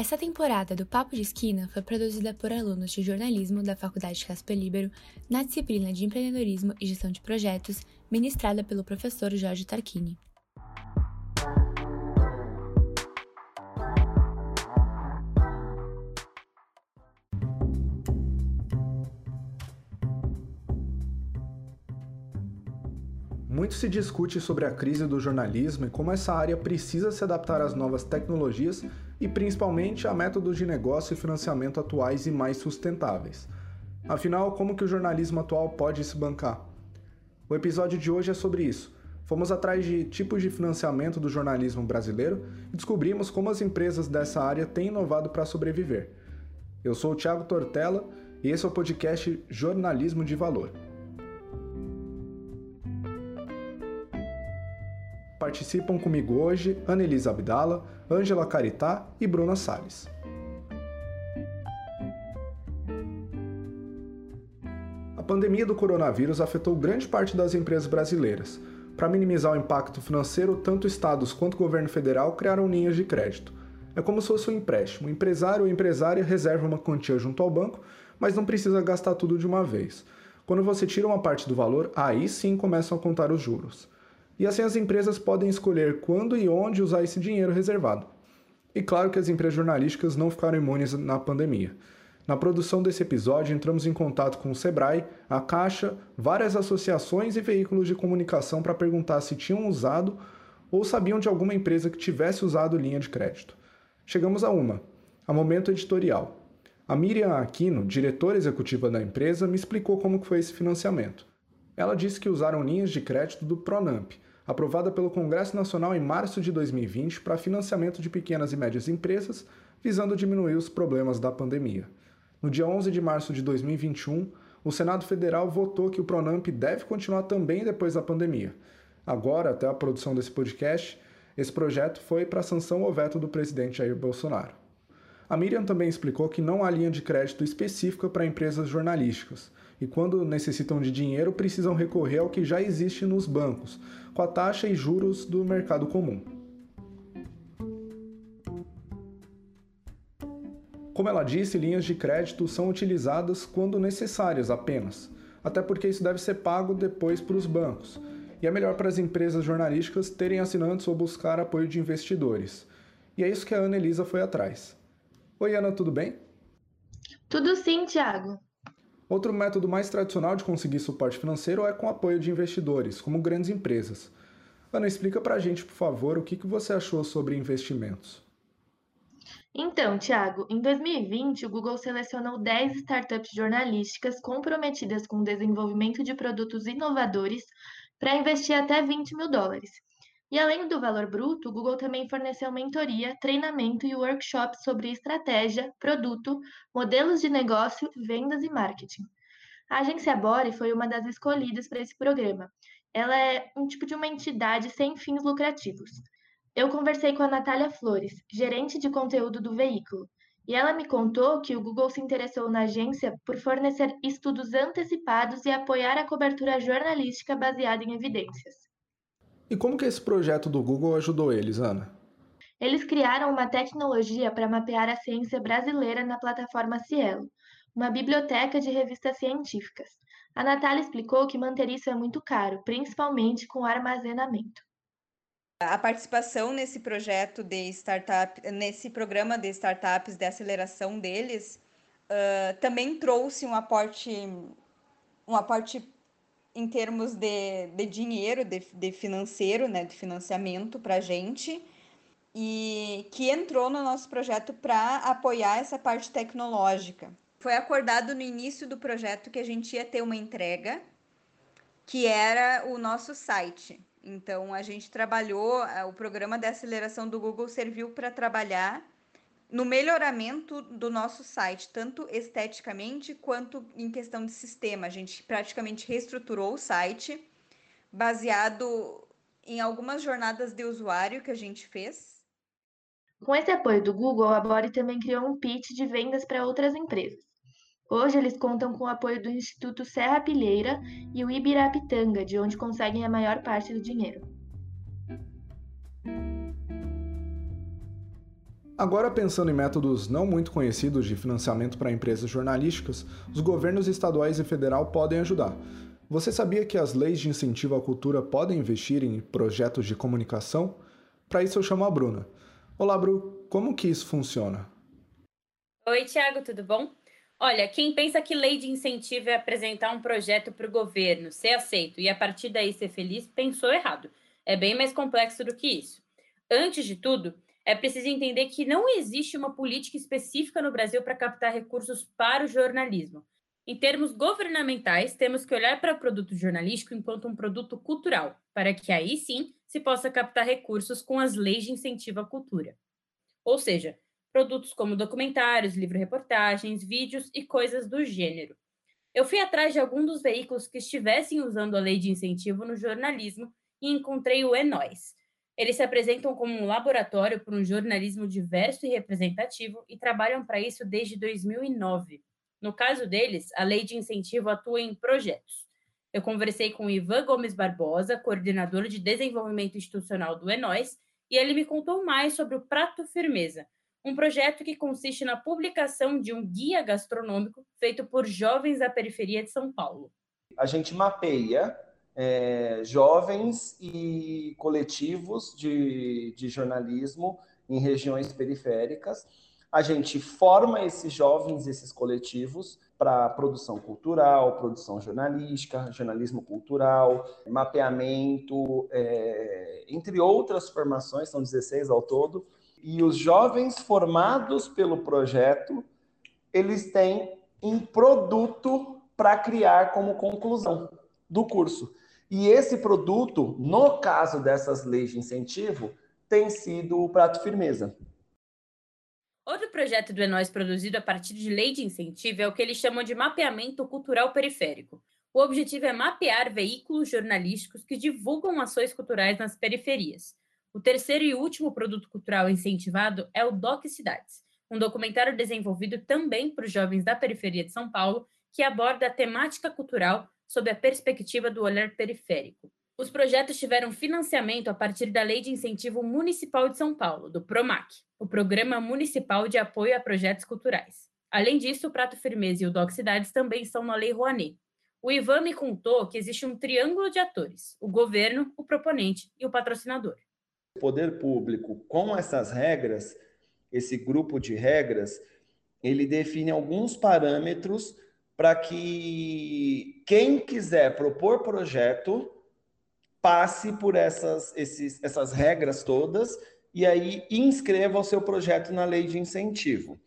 Essa temporada do Papo de Esquina foi produzida por alunos de jornalismo da Faculdade Casper Libero na disciplina de empreendedorismo e gestão de projetos, ministrada pelo professor Jorge Tarquini. Muito se discute sobre a crise do jornalismo e como essa área precisa se adaptar às novas tecnologias e principalmente a métodos de negócio e financiamento atuais e mais sustentáveis. Afinal, como que o jornalismo atual pode se bancar? O episódio de hoje é sobre isso. Fomos atrás de tipos de financiamento do jornalismo brasileiro e descobrimos como as empresas dessa área têm inovado para sobreviver. Eu sou o Thiago Tortella e esse é o podcast Jornalismo de Valor. Participam comigo hoje Anelisa Abdala, Ângela Caritá e Bruna Salles. A pandemia do coronavírus afetou grande parte das empresas brasileiras. Para minimizar o impacto financeiro, tanto estados quanto o governo federal criaram linhas de crédito. É como se fosse um empréstimo. O empresário ou empresária reserva uma quantia junto ao banco, mas não precisa gastar tudo de uma vez. Quando você tira uma parte do valor, aí sim começam a contar os juros e assim as empresas podem escolher quando e onde usar esse dinheiro reservado. E claro que as empresas jornalísticas não ficaram imunes na pandemia. Na produção desse episódio, entramos em contato com o Sebrae, a Caixa, várias associações e veículos de comunicação para perguntar se tinham usado ou sabiam de alguma empresa que tivesse usado linha de crédito. Chegamos a uma, a Momento Editorial. A Miriam Aquino, diretora executiva da empresa, me explicou como foi esse financiamento. Ela disse que usaram linhas de crédito do Pronamp, aprovada pelo Congresso Nacional em março de 2020 para financiamento de pequenas e médias empresas, visando diminuir os problemas da pandemia. No dia 11 de março de 2021, o Senado Federal votou que o Pronamp deve continuar também depois da pandemia. Agora, até a produção desse podcast, esse projeto foi para sanção ou veto do presidente Jair Bolsonaro. A Miriam também explicou que não há linha de crédito específica para empresas jornalísticas, e quando necessitam de dinheiro precisam recorrer ao que já existe nos bancos, com a taxa e juros do mercado comum. Como ela disse, linhas de crédito são utilizadas quando necessárias apenas, até porque isso deve ser pago depois para os bancos, e é melhor para as empresas jornalísticas terem assinantes ou buscar apoio de investidores. E é isso que a Ana Elisa foi atrás. Oi, Ana, tudo bem? Tudo sim, Thiago. Outro método mais tradicional de conseguir suporte financeiro é com apoio de investidores, como grandes empresas. Ana, explica pra gente, por favor, o que, você achou sobre investimentos. Então, Tiago, em 2020, o Google selecionou 10 startups jornalísticas comprometidas com o desenvolvimento de produtos inovadores para investir até 20 mil dólares. E além do valor bruto, o Google também forneceu mentoria, treinamento e workshops sobre estratégia, produto, modelos de negócio, vendas e marketing. A agência Bore foi uma das escolhidas para esse programa. Ela é um tipo de uma entidade sem fins lucrativos. Eu conversei com a Natália Flores, gerente de conteúdo do veículo, e ela me contou que o Google se interessou na agência por fornecer estudos antecipados e apoiar a cobertura jornalística baseada em evidências. E como que esse projeto do Google ajudou eles, Ana? Eles criaram uma tecnologia para mapear a ciência brasileira na plataforma Cielo, uma biblioteca de revistas científicas. A Natália explicou que manter isso é muito caro, principalmente com armazenamento. A participação nesse projeto de startup, nesse programa de startups, de aceleração deles, uh, também trouxe um aporte, um aporte em termos de, de dinheiro, de, de financeiro, né, de financiamento para a gente, e que entrou no nosso projeto para apoiar essa parte tecnológica. Foi acordado no início do projeto que a gente ia ter uma entrega, que era o nosso site. Então, a gente trabalhou, o programa de aceleração do Google serviu para trabalhar no melhoramento do nosso site, tanto esteticamente quanto em questão de sistema. A gente praticamente reestruturou o site baseado em algumas jornadas de usuário que a gente fez. Com esse apoio do Google, a Bore também criou um pitch de vendas para outras empresas. Hoje eles contam com o apoio do Instituto Serra Pilheira e o Ibirapitanga, de onde conseguem a maior parte do dinheiro. Agora, pensando em métodos não muito conhecidos de financiamento para empresas jornalísticas, os governos estaduais e federal podem ajudar. Você sabia que as leis de incentivo à cultura podem investir em projetos de comunicação? Para isso eu chamo a Bruna. Olá, Bru, como que isso funciona? Oi, Tiago, tudo bom? Olha, quem pensa que lei de incentivo é apresentar um projeto para o governo, ser aceito e a partir daí ser feliz, pensou errado. É bem mais complexo do que isso. Antes de tudo, é preciso entender que não existe uma política específica no Brasil para captar recursos para o jornalismo. Em termos governamentais, temos que olhar para o produto jornalístico enquanto um produto cultural, para que aí sim se possa captar recursos com as leis de incentivo à cultura. Ou seja, produtos como documentários, livro-reportagens, vídeos e coisas do gênero. Eu fui atrás de algum dos veículos que estivessem usando a lei de incentivo no jornalismo e encontrei o Enóis. Eles se apresentam como um laboratório para um jornalismo diverso e representativo e trabalham para isso desde 2009. No caso deles, a lei de incentivo atua em projetos. Eu conversei com Ivan Gomes Barbosa, coordenador de desenvolvimento institucional do Enóis, e ele me contou mais sobre o Prato Firmeza, um projeto que consiste na publicação de um guia gastronômico feito por jovens da periferia de São Paulo. A gente mapeia é, jovens e coletivos de, de jornalismo em regiões periféricas a gente forma esses jovens, esses coletivos, para produção cultural, produção jornalística, jornalismo cultural, mapeamento, é, entre outras formações, são 16 ao todo. E os jovens formados pelo projeto, eles têm um produto para criar como conclusão do curso. E esse produto, no caso dessas leis de incentivo, tem sido o prato firmeza. Outro projeto do Enóis produzido a partir de lei de incentivo é o que eles chamam de mapeamento cultural periférico. O objetivo é mapear veículos jornalísticos que divulgam ações culturais nas periferias. O terceiro e último produto cultural incentivado é o Doc Cidades, um documentário desenvolvido também por jovens da periferia de São Paulo que aborda a temática cultural sob a perspectiva do olhar periférico. Os projetos tiveram financiamento a partir da Lei de Incentivo Municipal de São Paulo, do PROMAC, o Programa Municipal de Apoio a Projetos Culturais. Além disso, o Prato Firmeza e o Doc Cidades também estão na Lei Rouanet. O Ivan me contou que existe um triângulo de atores: o governo, o proponente e o patrocinador. O poder público, com essas regras, esse grupo de regras, ele define alguns parâmetros para que quem quiser propor projeto passe por essas, esses, essas regras todas e aí inscreva o seu projeto na lei de incentivo.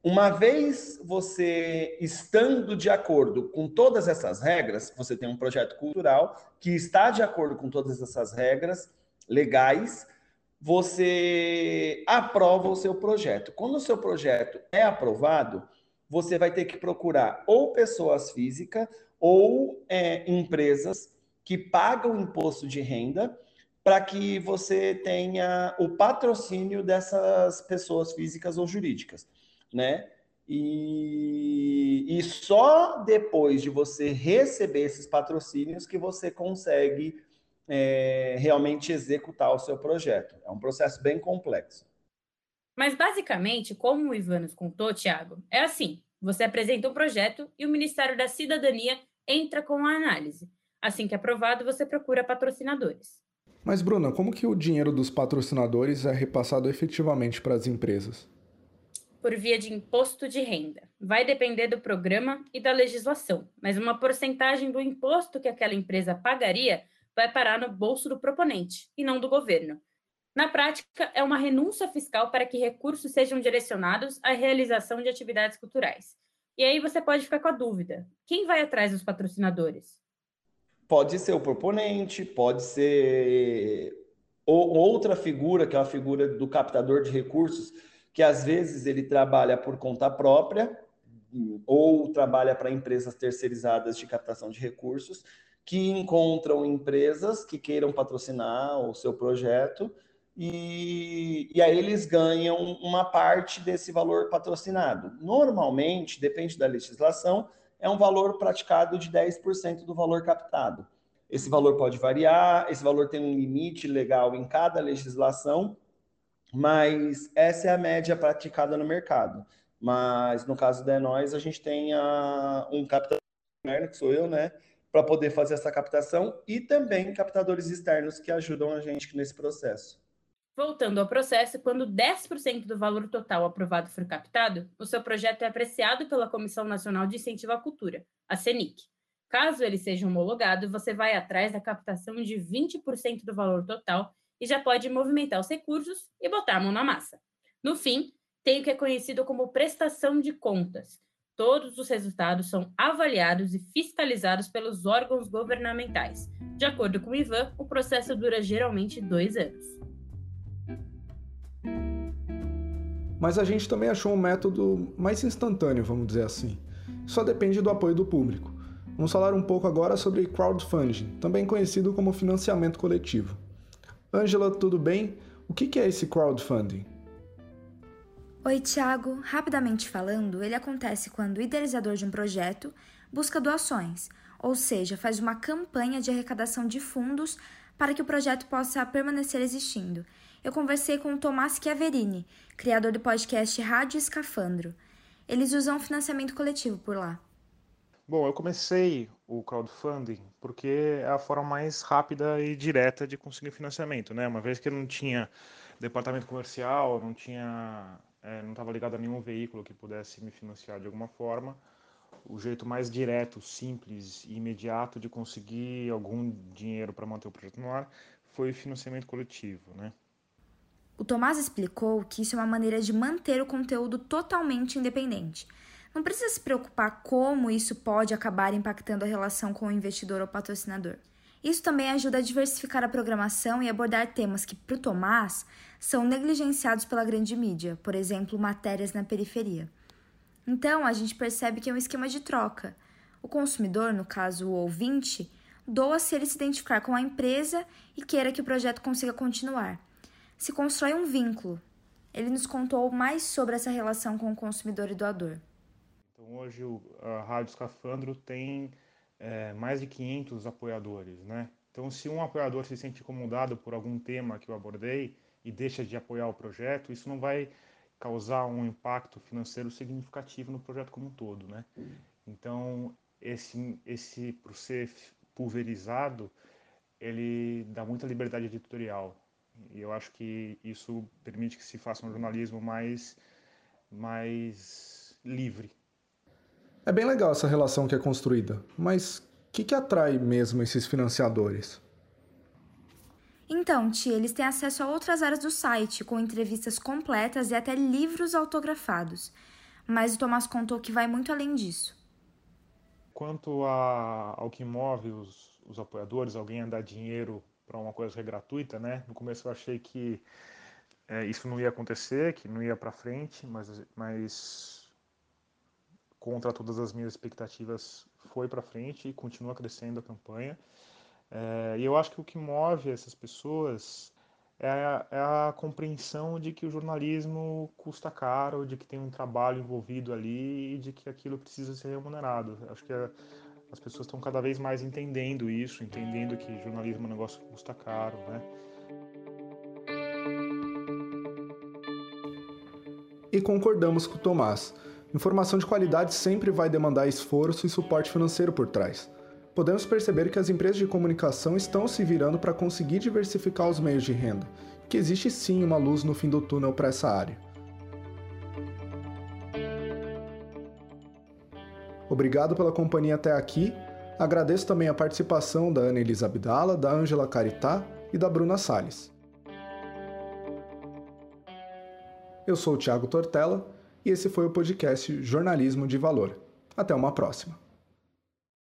Uma vez você estando de acordo com todas essas regras, você tem um projeto cultural que está de acordo com todas essas regras legais, você aprova o seu projeto. Quando o seu projeto é aprovado, você vai ter que procurar ou pessoas físicas ou é, empresas que paga o imposto de renda para que você tenha o patrocínio dessas pessoas físicas ou jurídicas, né? E, e só depois de você receber esses patrocínios que você consegue é, realmente executar o seu projeto. É um processo bem complexo. Mas basicamente, como o Ivan nos contou, Tiago, é assim: você apresenta um projeto e o Ministério da Cidadania entra com a análise. Assim que aprovado, você procura patrocinadores. Mas, Bruna, como que o dinheiro dos patrocinadores é repassado efetivamente para as empresas? Por via de imposto de renda. Vai depender do programa e da legislação, mas uma porcentagem do imposto que aquela empresa pagaria vai parar no bolso do proponente e não do governo. Na prática, é uma renúncia fiscal para que recursos sejam direcionados à realização de atividades culturais. E aí você pode ficar com a dúvida: quem vai atrás dos patrocinadores? Pode ser o proponente, pode ser outra figura, que é a figura do captador de recursos, que às vezes ele trabalha por conta própria ou trabalha para empresas terceirizadas de captação de recursos, que encontram empresas que queiram patrocinar o seu projeto e, e aí eles ganham uma parte desse valor patrocinado. Normalmente, depende da legislação, é um valor praticado de 10% do valor captado. Esse valor pode variar, esse valor tem um limite legal em cada legislação, mas essa é a média praticada no mercado. Mas no caso da nós, a gente tem a, um captador externo, que sou eu, né, para poder fazer essa captação e também captadores externos que ajudam a gente nesse processo. Voltando ao processo, quando 10% do valor total aprovado for captado, o seu projeto é apreciado pela Comissão Nacional de Incentivo à Cultura, a CENIC. Caso ele seja homologado, você vai atrás da captação de 20% do valor total e já pode movimentar os recursos e botar a mão na massa. No fim, tem o que é conhecido como prestação de contas. Todos os resultados são avaliados e fiscalizados pelos órgãos governamentais. De acordo com o Ivan, o processo dura geralmente dois anos. Mas a gente também achou um método mais instantâneo, vamos dizer assim. Só depende do apoio do público. Vamos falar um pouco agora sobre crowdfunding, também conhecido como financiamento coletivo. Ângela, tudo bem? O que é esse crowdfunding? Oi, Thiago. Rapidamente falando, ele acontece quando o idealizador de um projeto busca doações, ou seja, faz uma campanha de arrecadação de fundos para que o projeto possa permanecer existindo eu conversei com o Tomás Chiaverini, criador do podcast Rádio Escafandro. Eles usam financiamento coletivo por lá. Bom, eu comecei o crowdfunding porque é a forma mais rápida e direta de conseguir financiamento, né? Uma vez que eu não tinha departamento comercial, não tinha, é, não estava ligado a nenhum veículo que pudesse me financiar de alguma forma, o jeito mais direto, simples e imediato de conseguir algum dinheiro para manter o projeto no ar foi o financiamento coletivo, né? O Tomás explicou que isso é uma maneira de manter o conteúdo totalmente independente. Não precisa se preocupar como isso pode acabar impactando a relação com o investidor ou patrocinador. Isso também ajuda a diversificar a programação e abordar temas que, para o Tomás, são negligenciados pela grande mídia, por exemplo, matérias na periferia. Então, a gente percebe que é um esquema de troca. O consumidor, no caso o ouvinte, doa se ele se identificar com a empresa e queira que o projeto consiga continuar se constrói um vínculo. Ele nos contou mais sobre essa relação com o consumidor e doador. Então, hoje a Rádio Escafandro tem é, mais de 500 apoiadores, né? Então, se um apoiador se sente incomodado por algum tema que eu abordei e deixa de apoiar o projeto, isso não vai causar um impacto financeiro significativo no projeto como um todo, né? Então, esse, esse por ser pulverizado, ele dá muita liberdade editorial. E eu acho que isso permite que se faça um jornalismo mais, mais livre. É bem legal essa relação que é construída, mas o que, que atrai mesmo esses financiadores? Então, Tia, eles têm acesso a outras áreas do site, com entrevistas completas e até livros autografados. Mas o Tomás contou que vai muito além disso. Quanto a, ao que move os, os apoiadores, alguém a dar dinheiro para uma coisa que é gratuita, né? No começo eu achei que é, isso não ia acontecer, que não ia para frente, mas, mas contra todas as minhas expectativas foi para frente e continua crescendo a campanha. É, e eu acho que o que move essas pessoas é a, é a, compreensão de que o jornalismo custa caro, de que tem um trabalho envolvido ali e de que aquilo precisa ser remunerado. Acho que é, as pessoas estão cada vez mais entendendo isso, entendendo que jornalismo é um negócio que custa caro, né? E concordamos com o Tomás. Informação de qualidade sempre vai demandar esforço e suporte financeiro por trás. Podemos perceber que as empresas de comunicação estão se virando para conseguir diversificar os meios de renda, que existe sim uma luz no fim do túnel para essa área. Obrigado pela companhia até aqui. Agradeço também a participação da Ana Elisa Abdala, da Ângela Caritá e da Bruna Salles. Eu sou o Thiago Tortella e esse foi o podcast Jornalismo de Valor. Até uma próxima.